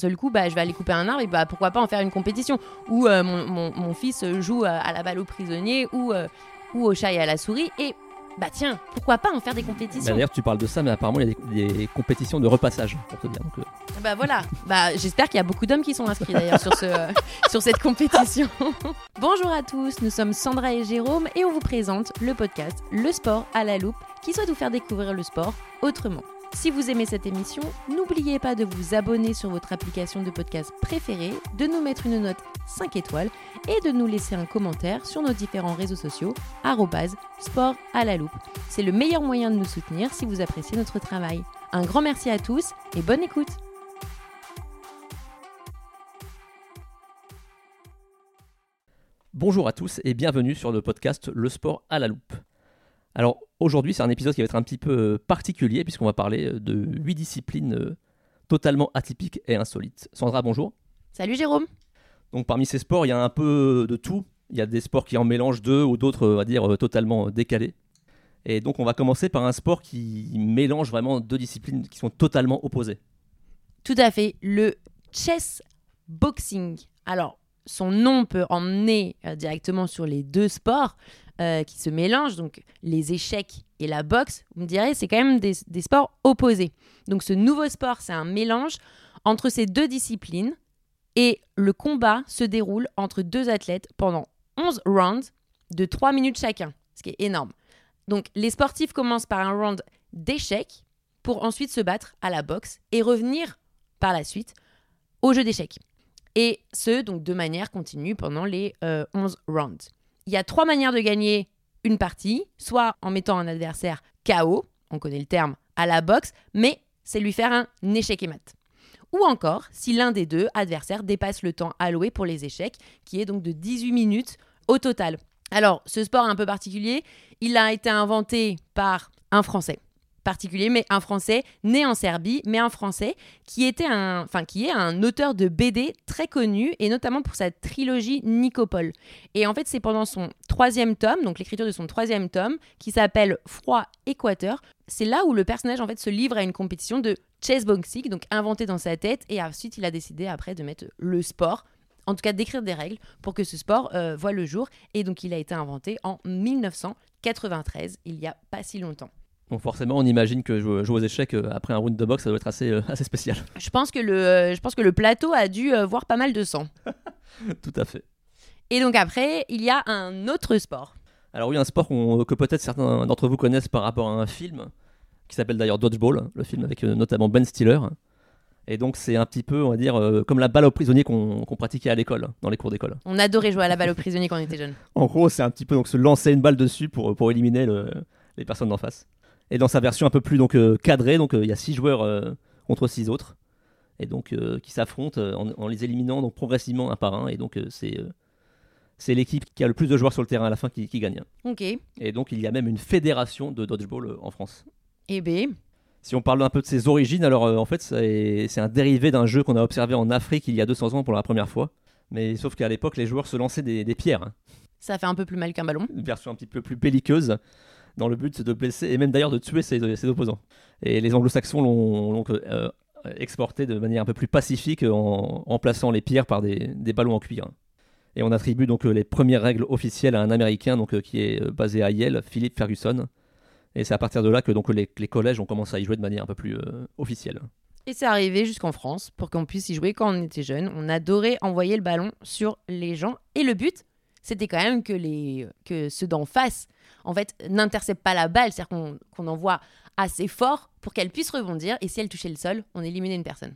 seul coup, bah, je vais aller couper un arbre et bah, pourquoi pas en faire une compétition. Ou euh, mon, mon- mon fils joue euh, à la balle aux prisonniers ou, euh, ou au chat et à la souris. Et bah tiens, pourquoi pas en faire des Bah, compétitions D'ailleurs, tu parles de ça, mais apparemment, il y a des, des compétitions de repassage, pour te dire. Donc, Bah voilà, bah, j'espère qu'il y a beaucoup d'hommes qui sont inscrits d'ailleurs sur, ce, sur cette compétition. Bonjour à tous, nous sommes Sandra et Jérôme et on vous présente le podcast Le sport à la loupe qui souhaite vous faire découvrir le sport autrement. Si vous aimez cette émission, n'oubliez pas de vous abonner sur votre application de podcast préférée, de nous mettre une note 5 étoiles et de nous laisser un commentaire sur nos différents réseaux sociaux sport à la loupe. C'est le meilleur moyen de nous soutenir si vous appréciez notre travail. Un grand merci à tous et bonne écoute Bonjour à tous et bienvenue sur le podcast Le sport à la loupe. Alors aujourd'hui c'est un épisode qui va être un petit peu euh, particulier puisqu'on va parler euh, de 8 disciplines euh, totalement atypiques et insolites. Sandra, bonjour. Salut Jérôme Donc parmi ces sports il y a un peu de tout. Il y a des sports qui en mélangent deux ou d'autres on va dire totalement décalés. Et donc on va commencer par un sport qui mélange vraiment deux disciplines qui sont totalement opposées. Tout à fait, le chess boxing. Alors, son nom peut emmener directement sur les deux sports euh, qui se mélangent, donc les échecs et la boxe. Vous me direz, c'est quand même des, sports opposés. Donc, ce nouveau sport, c'est un mélange entre ces deux disciplines et le combat se déroule entre deux athlètes pendant 11 rounds de 3 minutes chacun, ce qui est énorme. Donc, les sportifs commencent par un round d'échecs pour ensuite se battre à la boxe et revenir par la suite au jeu d'échecs. Et ce, donc de manière continue pendant les euh, 11 rounds. Il y a trois manières de gagner une partie, soit en mettant un adversaire KO, on connaît le terme, à la boxe, mais c'est lui faire un échec et mat. Ou encore, si l'un des deux adversaires dépasse le temps alloué pour les échecs, qui est donc de 18 minutes au total. Alors, ce sport un peu particulier, il a été inventé par un Français particulier, mais un Français né en Serbie, mais un Français qui était un, enfin qui est un auteur de BD très connu et notamment pour sa trilogie Nicopole. Et en fait, c'est pendant son troisième tome, donc l'écriture de son troisième tome, qui s'appelle Froid Équateur. C'est là où le personnage en fait se livre à une compétition de chess boxing, donc inventée dans sa tête, et ensuite il a décidé après de mettre le sport en tout cas d'écrire des règles pour que ce sport euh, voit le jour. Et donc il a été inventé en 1993, il y a pas si longtemps. Donc forcément on imagine que jouer, aux échecs euh, après un round de boxe ça doit être assez, euh, assez spécial. Je pense que le, euh, je pense que le plateau a dû voir pas mal de sang. Tout à fait. Et donc après, il y a un autre sport. Alors oui, un sport que peut-être certains d'entre vous connaissent par rapport à un film, qui s'appelle d'ailleurs Dodgeball, le film avec notamment Ben Stiller. Et donc c'est un petit peu, on va dire, euh, comme la balle aux prisonniers qu'on pratiquait à l'école, dans les cours d'école. On adorait jouer à la balle aux prisonniers quand on était jeune. En gros, c'est un petit peu donc se lancer une balle dessus pour, pour éliminer le- les personnes d'en face. Et dans sa version un peu plus donc euh, cadrée, donc euh, il y a six joueurs euh, contre six autres, et donc qui s'affrontent en, en les éliminant donc progressivement un par un. Et donc c'est c'est l'équipe qui a le plus de joueurs sur le terrain à la fin qui, qui gagne. Ok. Et donc il y a même une fédération de dodgeball en France. Eh ben, Si on parle un peu de ses origines, alors euh, en fait c'est c'est un dérivé d'un jeu qu'on a observé en Afrique il y a 200 ans pour la première fois. Mais sauf qu'à l'époque les joueurs se lançaient des, des pierres, hein. ça fait un peu plus mal qu'un ballon. une version un petit peu plus belliqueuse, dans le but de blesser et même d'ailleurs de tuer ses, ses opposants. Et les anglo-saxons l'ont l'ont, euh, exporté de manière un peu plus pacifique en remplaçant les pierres par des, des ballons en cuir. Et on attribue donc euh, les premières règles officielles à un Américain donc, euh, qui est euh, basé à Yale, Philip Ferguson. Et c'est à partir de là que donc, les, collèges ont commencé à y jouer de manière un peu plus euh, officielle. Et c'est arrivé jusqu'en France pour qu'on puisse y jouer quand on était jeune. On adorait envoyer le ballon sur les gens. Et le but, c'était quand même que, les, que ceux d'en face, en fait, n'interceptent pas la balle. C'est-à-dire qu'on qu'on envoie assez fort pour qu'elle puisse rebondir. Et si elle touchait le sol, on éliminait une personne.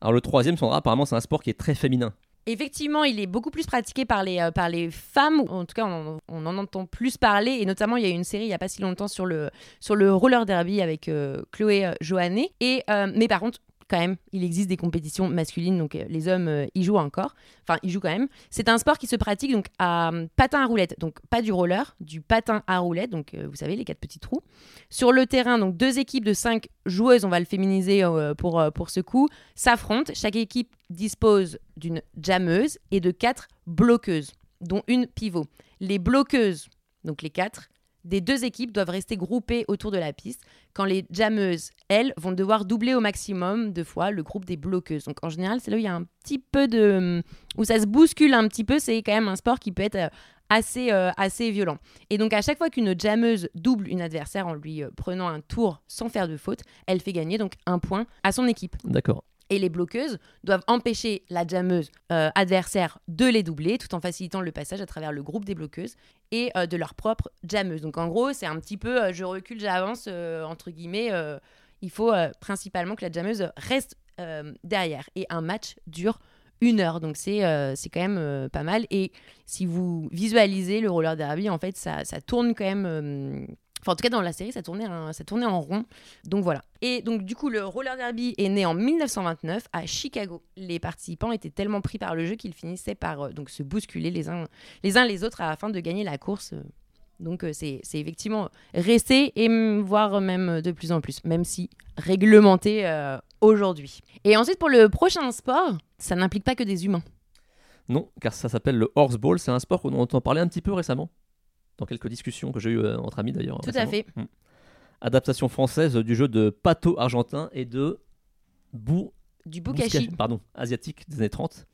Alors le troisième, Sandra, apparemment c'est un sport qui est très féminin. Effectivement, il est beaucoup plus pratiqué par les, euh, par les femmes. En tout cas, on, on en entend plus parler. Et notamment, il y a eu une série il n'y a pas si longtemps sur le, sur le roller derby avec euh, Chloé euh, Johannet. Et, euh, mais par contre, quand même, il existe des compétitions masculines, donc euh, les hommes euh, y jouent encore. Enfin, ils jouent quand même. C'est un sport qui se pratique donc à euh, patin à roulette, donc pas du roller, du patin à roulette, donc vous savez les quatre petits trous. Sur le terrain, donc deux équipes de cinq joueuses, on va le féminiser pour, pour ce coup, s'affrontent. Chaque équipe dispose d'une jammeuse et de quatre bloqueuses, dont une pivot. Les bloqueuses, donc les quatre, des deux équipes doivent rester groupées autour de la piste, quand les jammeuses, elles, vont devoir doubler au maximum de fois le groupe des bloqueuses. Donc en général, c'est là où il y a un petit peu de... où ça se bouscule un petit peu, c'est quand même un sport qui peut être euh, assez, euh, assez violent. Et donc à chaque fois qu'une jammeuse double une adversaire en lui euh, prenant un tour sans faire de faute, elle fait gagner donc un point à son équipe. D'accord. Et les bloqueuses doivent empêcher la jammeuse euh, adversaire de les doubler tout en facilitant le passage à travers le groupe des bloqueuses et euh, de leur propre jammeuse. Donc en gros, c'est un petit peu euh, je recule, j'avance, entre guillemets. il faut principalement que la jammeuse reste derrière. Et un match dure une heure. Donc c'est quand même pas mal. Et si vous visualisez le roller derby, en fait, ça, ça tourne quand même. Enfin, en tout cas, dans la série, ça tournait, ça tournait en rond. Donc voilà. Et donc, du coup, le roller derby est né en 1929 à Chicago. Les participants étaient tellement pris par le jeu qu'ils finissaient par euh, donc, se bousculer les uns, les uns les autres afin de gagner la course. Donc, euh, c'est effectivement resté et voire même de plus en plus, même si réglementé euh, aujourd'hui. Et ensuite, pour le prochain sport, ça n'implique pas que des humains. Non, car ça s'appelle le horseball. C'est un sport dont on entend parler un petit peu récemment. Dans quelques discussions que j'ai eues euh, entre amis d'ailleurs. Tout à fait. Mm. Adaptation française du jeu de pato argentin et de bou Du bukashi. pardon, asiatique des années 30.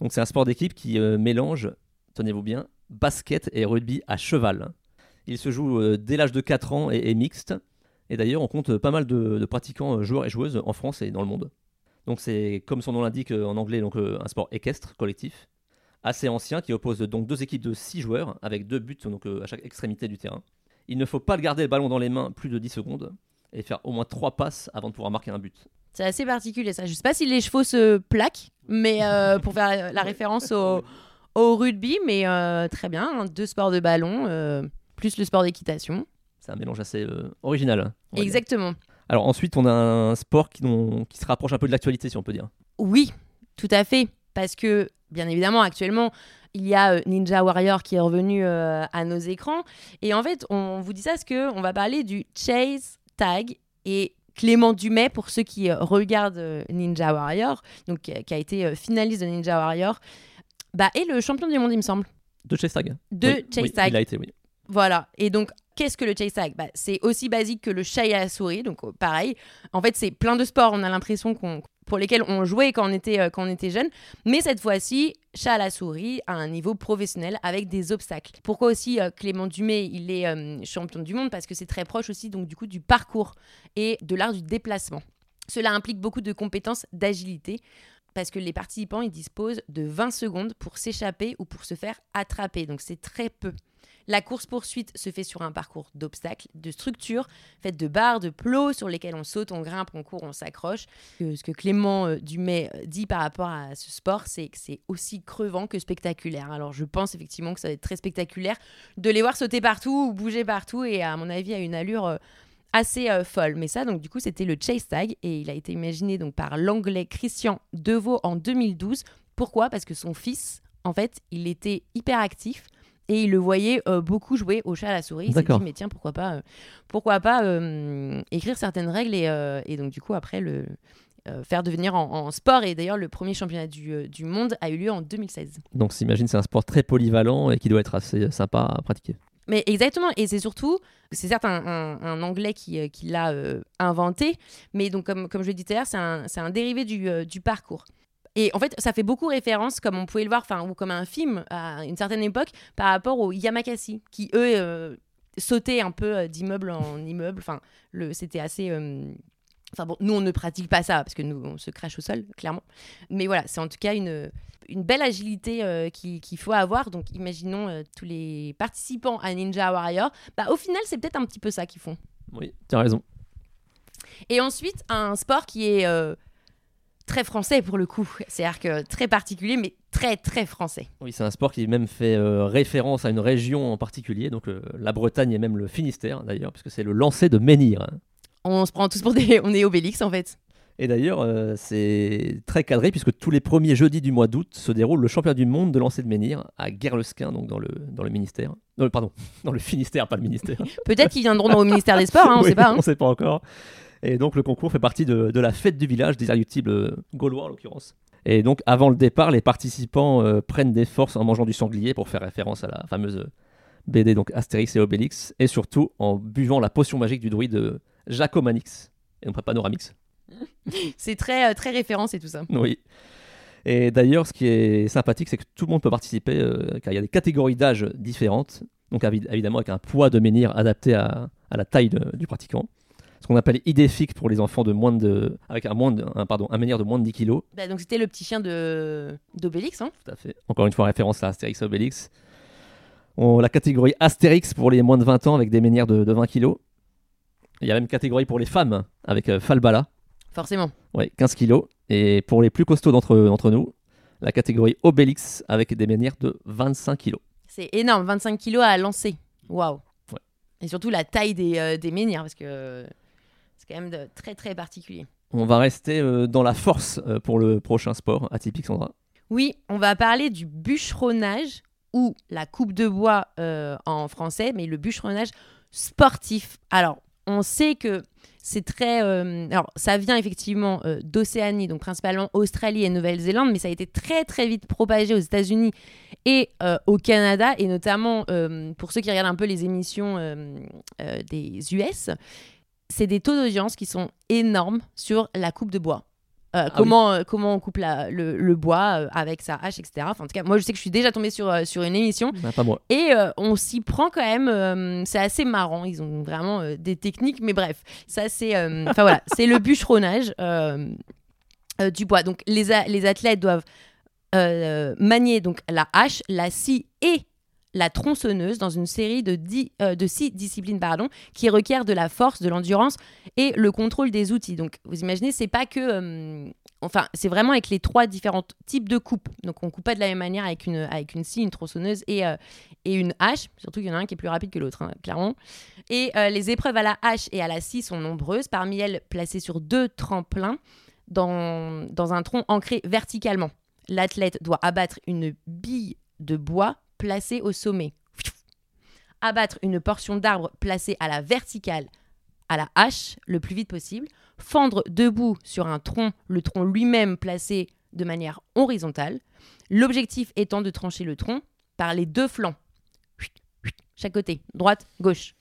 Donc c'est un sport d'équipe qui euh, mélange, tenez-vous bien, basket et rugby à cheval. Il se joue euh, dès l'âge de 4 ans et est mixte. Et d'ailleurs, on compte pas mal de, de pratiquants joueurs et joueuses en France et dans le monde. Donc c'est, comme son nom l'indique en anglais, donc, un sport équestre collectif, assez ancien, qui oppose donc deux équipes de 6 joueurs, avec deux buts donc, euh, à chaque extrémité du terrain. Il ne faut pas le garder le ballon dans les mains plus de 10 secondes, et faire au moins 3 passes avant de pouvoir marquer un but. C'est assez particulier ça. Je sais pas si les chevaux se plaquent, mais euh, pour faire la référence au, au rugby, mais euh, très bien. hein, deux sports de ballon, euh, plus le sport d'équitation. C'est un mélange assez original. dire. Exactement. Alors ensuite, on a un sport qui, qui se rapproche un peu de l'actualité, si on peut dire. Oui, tout à fait. Parce que, bien évidemment, actuellement, il y a euh, Ninja Warrior qui est revenu euh, à nos écrans. Et en fait, on vous dit ça parce qu'on va parler du Chase Tag. Et Clément Dumais, pour ceux qui euh, regardent euh, Ninja Warrior, donc, qui a- été finaliste de Ninja Warrior, bah, est le champion du monde, il me semble. De chase tag. De Oui, chase oui, tag. Il a été, oui. Voilà. Et donc, qu'est-ce que le chase tag? Bah, C'est aussi basique que le chat et la souris. Donc, pareil. En fait, c'est plein de sports, on a l'impression qu'on pour lesquels on jouait quand on était, euh, quand on était jeune. Mais cette fois-ci, chat à la souris à un niveau professionnel avec des obstacles. Pourquoi aussi euh, Clément Dumais, il est euh, champion du monde? Parce que c'est très proche aussi donc du coup du parcours et de l'art du déplacement. Cela implique beaucoup de compétences d'agilité parce que les participants ils disposent de 20 secondes pour s'échapper ou pour se faire attraper. Donc c'est très peu. La course-poursuite se fait sur un parcours d'obstacles, de structures, faites de barres, de plots sur lesquels on saute, on grimpe, on court, on s'accroche. Ce que Clément euh, Dumais euh, dit par rapport à ce sport, c'est que c'est aussi crevant que spectaculaire. Alors je pense effectivement que ça va être très spectaculaire de les voir sauter partout ou bouger partout et à mon avis à une allure euh, assez folle. Mais ça, donc du coup, c'était le chase tag et il a été imaginé donc par l'anglais Christian Deveau en 2012. Pourquoi? Parce que son fils, en fait, il était hyper actif et il le voyait euh, beaucoup jouer au chat à la souris. Il s'est dit mais tiens pourquoi pas, euh, pourquoi pas euh, écrire certaines règles et, et donc du coup après le faire devenir en, en sport et d'ailleurs le premier championnat du, du monde a eu lieu en 2016. Donc s'imagine, c'est un sport très polyvalent et qui doit être assez sympa à pratiquer. Mais exactement, et c'est surtout, c'est certes un, un- un Anglais qui, qui l'a inventé, mais donc comme, comme je le disais tout à l'heure, c'est un, dérivé du, du parcours. Et en fait, ça fait beaucoup référence, comme on pouvait le voir, enfin, ou comme un film à une certaine époque, par rapport aux Yamakasi, qui eux euh, sautaient un peu euh, d'immeuble en immeuble. Enfin, c'était assez. euh, Enfin bon, nous on ne pratique pas ça parce que nous on se crache au sol, clairement. Mais voilà, c'est en tout cas une, une belle agilité euh, qui- qu'il faut avoir. Donc imaginons euh, tous les participants à Ninja Warrior. Bah, au final, c'est peut-être un petit peu ça qu'ils font. Oui, tu as raison. Et ensuite, un sport qui est euh, très français pour le coup. C'est-à-dire que très particulier, mais très très français. Oui, c'est un sport qui même fait euh, référence à une région en particulier, donc euh, la Bretagne et même le Finistère d'ailleurs, puisque c'est le lancer de menhir. On se prend tous pour des. On est Obélix en fait. Et d'ailleurs, euh, c'est très cadré puisque tous les premiers jeudis du mois d'août se déroule le championnat du monde de lancer de menhir à Guerlesquin, donc dans le, dans le ministère. Non, pardon, dans le Finistère, pas le ministère. Peut-être qu'ils viendront au ministère des Sports, hein, on Oui, sait pas. hein. On sait pas encore. Et donc le concours fait partie de, de la fête du village des irréductibles euh, gaulois en l'occurrence. Et donc avant le départ, les participants euh, prennent des forces en mangeant du sanglier pour faire référence à la fameuse BD donc Astérix et Obélix, et surtout en buvant la potion magique du druide Jacomanix, et non pas Panoramix. C'est très, euh, très référence et tout ça. Oui. Et d'ailleurs, ce qui est sympathique, c'est que tout le monde peut participer, euh, car il y a des catégories d'âge différentes, donc évidemment avec un poids de menhir adapté à, à la taille de- du pratiquant. Ce qu'on appelle idéfique pour les enfants de moins de, avec un, moins de, un, pardon, un menhir de moins de 10 kilos. Bah, donc c'était le petit chien de d'Obélix. Hein. Tout à fait. Encore une fois, référence à Astérix et Obélix. On, la catégorie Astérix pour les moins de 20 ans avec des menhirs de, de 20 kilos. Il y a même une catégorie pour les femmes avec euh, Falbala, Forcément. ouais, 15 kilos. Et pour les plus costauds d'entre nous, la catégorie Obélix avec des menhirs de 25 kilos. C'est énorme, 25 kilos à lancer. Waouh. Ouais. Et surtout la taille des, euh, des menhirs, parce que c'est quand même de- très très particulier. On va rester euh, dans la force euh, pour le prochain sport atypique, Sandra. Oui, on va parler du bûcheronnage ou la coupe de bois euh, en français, mais le bûcheronnage sportif. Alors, on sait que c'est très. euh, alors, ça vient effectivement euh, d'Océanie, donc principalement Australie et Nouvelle-Zélande, mais ça a été très très vite propagé aux États-Unis et euh, au Canada, et notamment pour ceux qui regardent un peu les émissions des US, c'est des taux d'audience qui sont énormes sur la coupe de bois. Euh, oui. comment, euh, comment on coupe la- le, le bois euh, avec sa hache, etc. Enfin, en tout cas, moi, je sais que je suis déjà tombée sur, sur une émission Bah, pas moi. et on s'y prend quand même. c'est assez marrant. Ils ont vraiment des techniques, mais bref, ça c'est. Enfin voilà, c'est le bûcheronnage du bois. Donc les, les athlètes doivent manier donc la hache, la scie et la tronçonneuse dans une série euh, de six disciplines pardon, qui requièrent de la force, de l'endurance et le contrôle des outils. Donc vous imaginez, c'est pas que. euh, enfin, c'est vraiment avec les trois différents types de coupes. Donc on coupe pas de la même manière avec une, avec une scie, une tronçonneuse et, euh, et une hache. Surtout qu'il y en a un qui est plus rapide que l'autre, hein, clairement. Et les épreuves à la hache et à la scie sont nombreuses, parmi elles placées sur deux tremplins dans, dans un tronc ancré verticalement. L'athlète doit abattre une bille de bois placée au sommet. Abattre une portion d'arbre placée à la verticale à la hache le plus vite possible. Fendre debout sur un tronc, le tronc lui-même placé de manière horizontale. L'objectif étant de trancher le tronc par les deux flancs. Chaque côté, droite, gauche.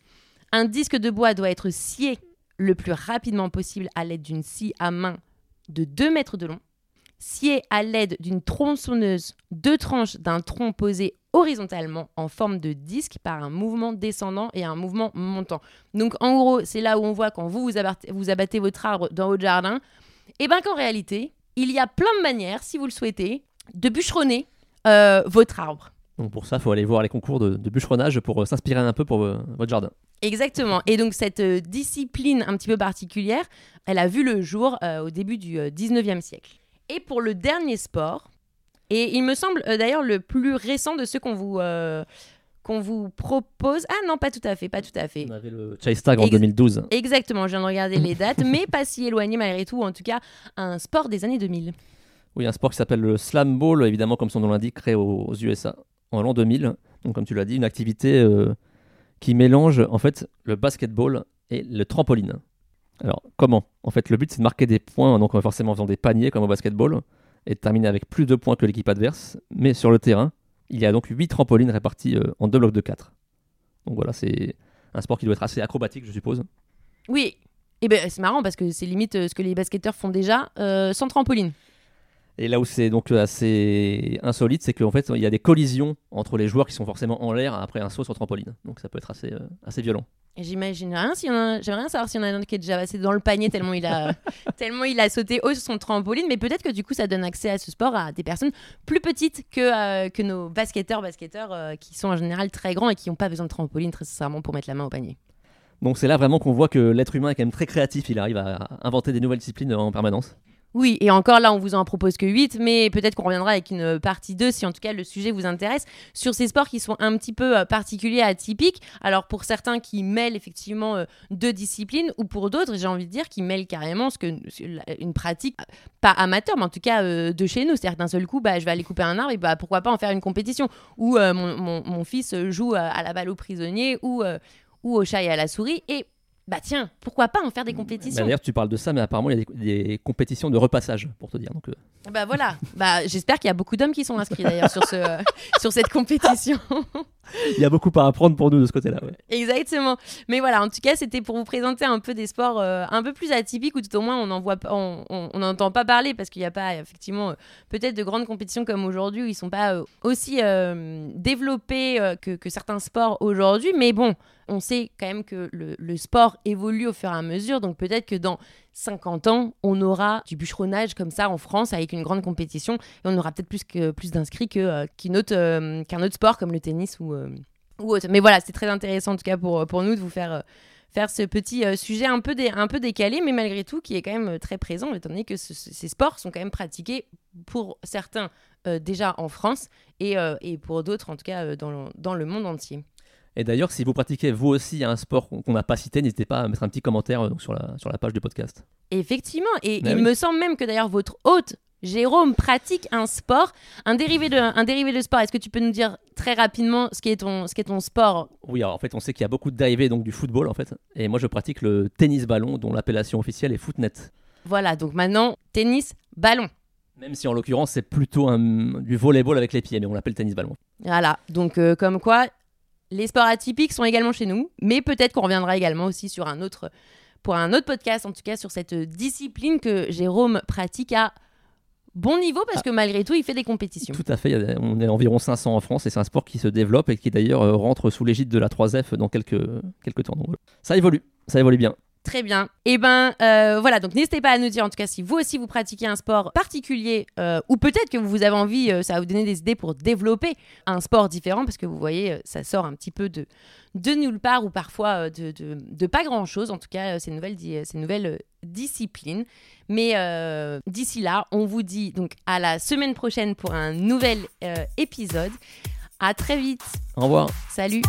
Un disque de bois doit être scié le plus rapidement possible à l'aide d'une scie à main de 2 mètres de long. Scié à l'aide d'une tronçonneuse deux tranches d'un tronc posé horizontalement en forme de disque par un mouvement descendant et un mouvement montant. Donc en gros, c'est là où on voit quand vous vous abattez, vous abattez votre arbre dans votre jardin, et bien qu'en réalité, il y a plein de manières, si vous le souhaitez, de bûcheronner euh, votre arbre. Donc pour ça, il faut aller voir les concours de, de bûcheronnage pour euh, s'inspirer un peu pour euh, votre jardin. Exactement. Et donc cette discipline un petit peu particulière, elle a vu le jour au début du euh, 19e siècle. Et pour le dernier sport, et il me semble euh, d'ailleurs le plus récent de ceux qu'on vous, euh, qu'on vous propose. Ah non, pas tout à fait, pas tout à fait. On avait le Chase Tag en Ex- 2012. Exactement, je viens de regarder les dates, mais pas si éloigné malgré tout, en tout cas un sport des années 2000. Oui, un sport qui s'appelle le Slam Ball, évidemment, comme son nom l'indique, créé aux, aux USA en l'an 2000. Donc, comme tu l'as dit, une activité euh, qui mélange en fait le basketball et le trampoline. Alors, comment? En fait, le but c'est de marquer des points, donc euh, forcément en faisant des paniers comme au basketball, et de terminer avec plus de points que l'équipe adverse. Mais sur le terrain, il y a donc 8 trampolines réparties euh, en deux blocs de 4. Donc voilà, c'est un sport qui doit être assez acrobatique, je suppose. Oui, et ben c'est marrant parce que c'est limite euh, ce que les basketteurs font déjà sans trampoline. Et là où c'est donc assez insolite, c'est qu'en fait, il y a des collisions entre les joueurs qui sont forcément en l'air après un saut sur trampoline. Donc ça peut être assez, euh, assez violent. J'imagine rien a, j'aimerais rien savoir s'il y en a un qui est déjà passé dans le panier tellement il a, tellement il a sauté haut sur son trampoline. Mais peut-être que du coup ça donne accès à ce sport à des personnes plus petites que, euh, que nos basketteurs, basketteurs euh, qui sont en général très grands et qui n'ont pas besoin de trampoline très sincèrement pour mettre la main au panier. Donc c'est là vraiment qu'on voit que l'être humain est quand même très créatif. Il arrive à inventer des nouvelles disciplines en permanence. Oui, et encore là, on vous en propose que 8, mais peut-être qu'on reviendra avec une partie 2 si en tout cas le sujet vous intéresse sur ces sports qui sont un petit peu euh, particuliers, atypiques. Alors pour certains qui mêlent effectivement euh, deux disciplines, ou pour d'autres, j'ai envie de dire, qui mêlent carrément ce une pratique, euh, pas amateur, mais en tout cas de chez nous. C'est-à-dire d'un seul coup, bah, je vais aller couper un arbre et bah, pourquoi pas en faire une compétition. Euh, mon, mon- fils joue à, la balle au prisonnier ou, ou au chat et à la souris. Et bah tiens, pourquoi pas en faire des Bah, compétitions D'ailleurs, tu parles de ça, mais apparemment, il y a des, des compétitions de repassage, pour te dire. Donc, euh, Bah voilà, bah, j'espère qu'il y a beaucoup d'hommes qui sont inscrits d'ailleurs sur, ce, sur cette compétition. Il y a beaucoup à apprendre pour nous de ce côté-là. Exactement. Mais voilà, en tout cas, c'était pour vous présenter un peu des sports euh, un peu plus atypiques ou tout au moins on n'en voit pas, on n'entend pas parler parce qu'il n'y a pas effectivement euh, peut-être de grandes compétitions comme aujourd'hui où ils sont pas euh, aussi développés que, que certains sports aujourd'hui. Mais bon, on sait quand même que le sport évolue au fur et à mesure. Donc peut-être que dans 50 ans, on aura du bûcheronnage comme ça en France avec une grande compétition et on aura peut-être plus, plus d'inscrits euh, autre, euh, qu'un autre sport comme le tennis ou, euh, ou autre. Mais voilà, c'est très intéressant en tout cas pour, pour nous de vous faire, faire ce petit sujet un peu, un peu décalé, mais malgré tout qui est quand même très présent, étant donné que ce- ce- ces sports sont quand même pratiqués pour certains déjà en France et, et pour d'autres en tout cas dans, dans le monde entier. Et d'ailleurs, si vous pratiquez vous aussi un sport qu'on n'a pas cité, n'hésitez pas à mettre un petit commentaire euh, donc, sur, la, sur la page du podcast. Effectivement, et Bah il oui. me semble même que d'ailleurs votre hôte, Jérôme, pratique un sport, un dérivé de, un dérivé de sport. Est-ce que tu peux nous dire très rapidement ce qui est ton, ce qui est ton sport? Oui, alors en fait, on sait qu'il y a beaucoup de dérivés donc, du football en fait. Et moi, je pratique le tennis ballon dont l'appellation officielle est footnet. Voilà, donc maintenant, tennis, ballon. Même si en l'occurrence, c'est plutôt un- du volleyball avec les pieds, mais on l'appelle tennis ballon. Voilà, donc euh, comme quoi, les sports atypiques sont également chez nous, mais peut-être qu'on reviendra également aussi sur un autre, pour un autre podcast, en tout cas sur cette discipline que Jérôme pratique à bon niveau, parce que malgré tout, il fait des compétitions. Tout à fait, on est environ 500 en France et c'est un sport qui se développe et qui d'ailleurs euh, rentre sous l'égide de la 3F dans quelques, quelques temps. Donc. Ça évolue, ça évolue bien. Très bien. Et ben euh, voilà, donc n'hésitez pas à nous dire en tout cas si vous aussi vous pratiquez un sport particulier euh, ou peut-être que vous avez envie, euh, ça va vous donner des idées pour développer un sport différent parce que vous voyez, euh, ça sort un petit peu de, de nulle part ou parfois de, de, de pas grand-chose, en tout cas ces nouvelles, ces nouvelles disciplines. Mais d'ici là, on vous dit donc à la semaine prochaine pour un nouvel épisode. À très vite. Au revoir. Salut.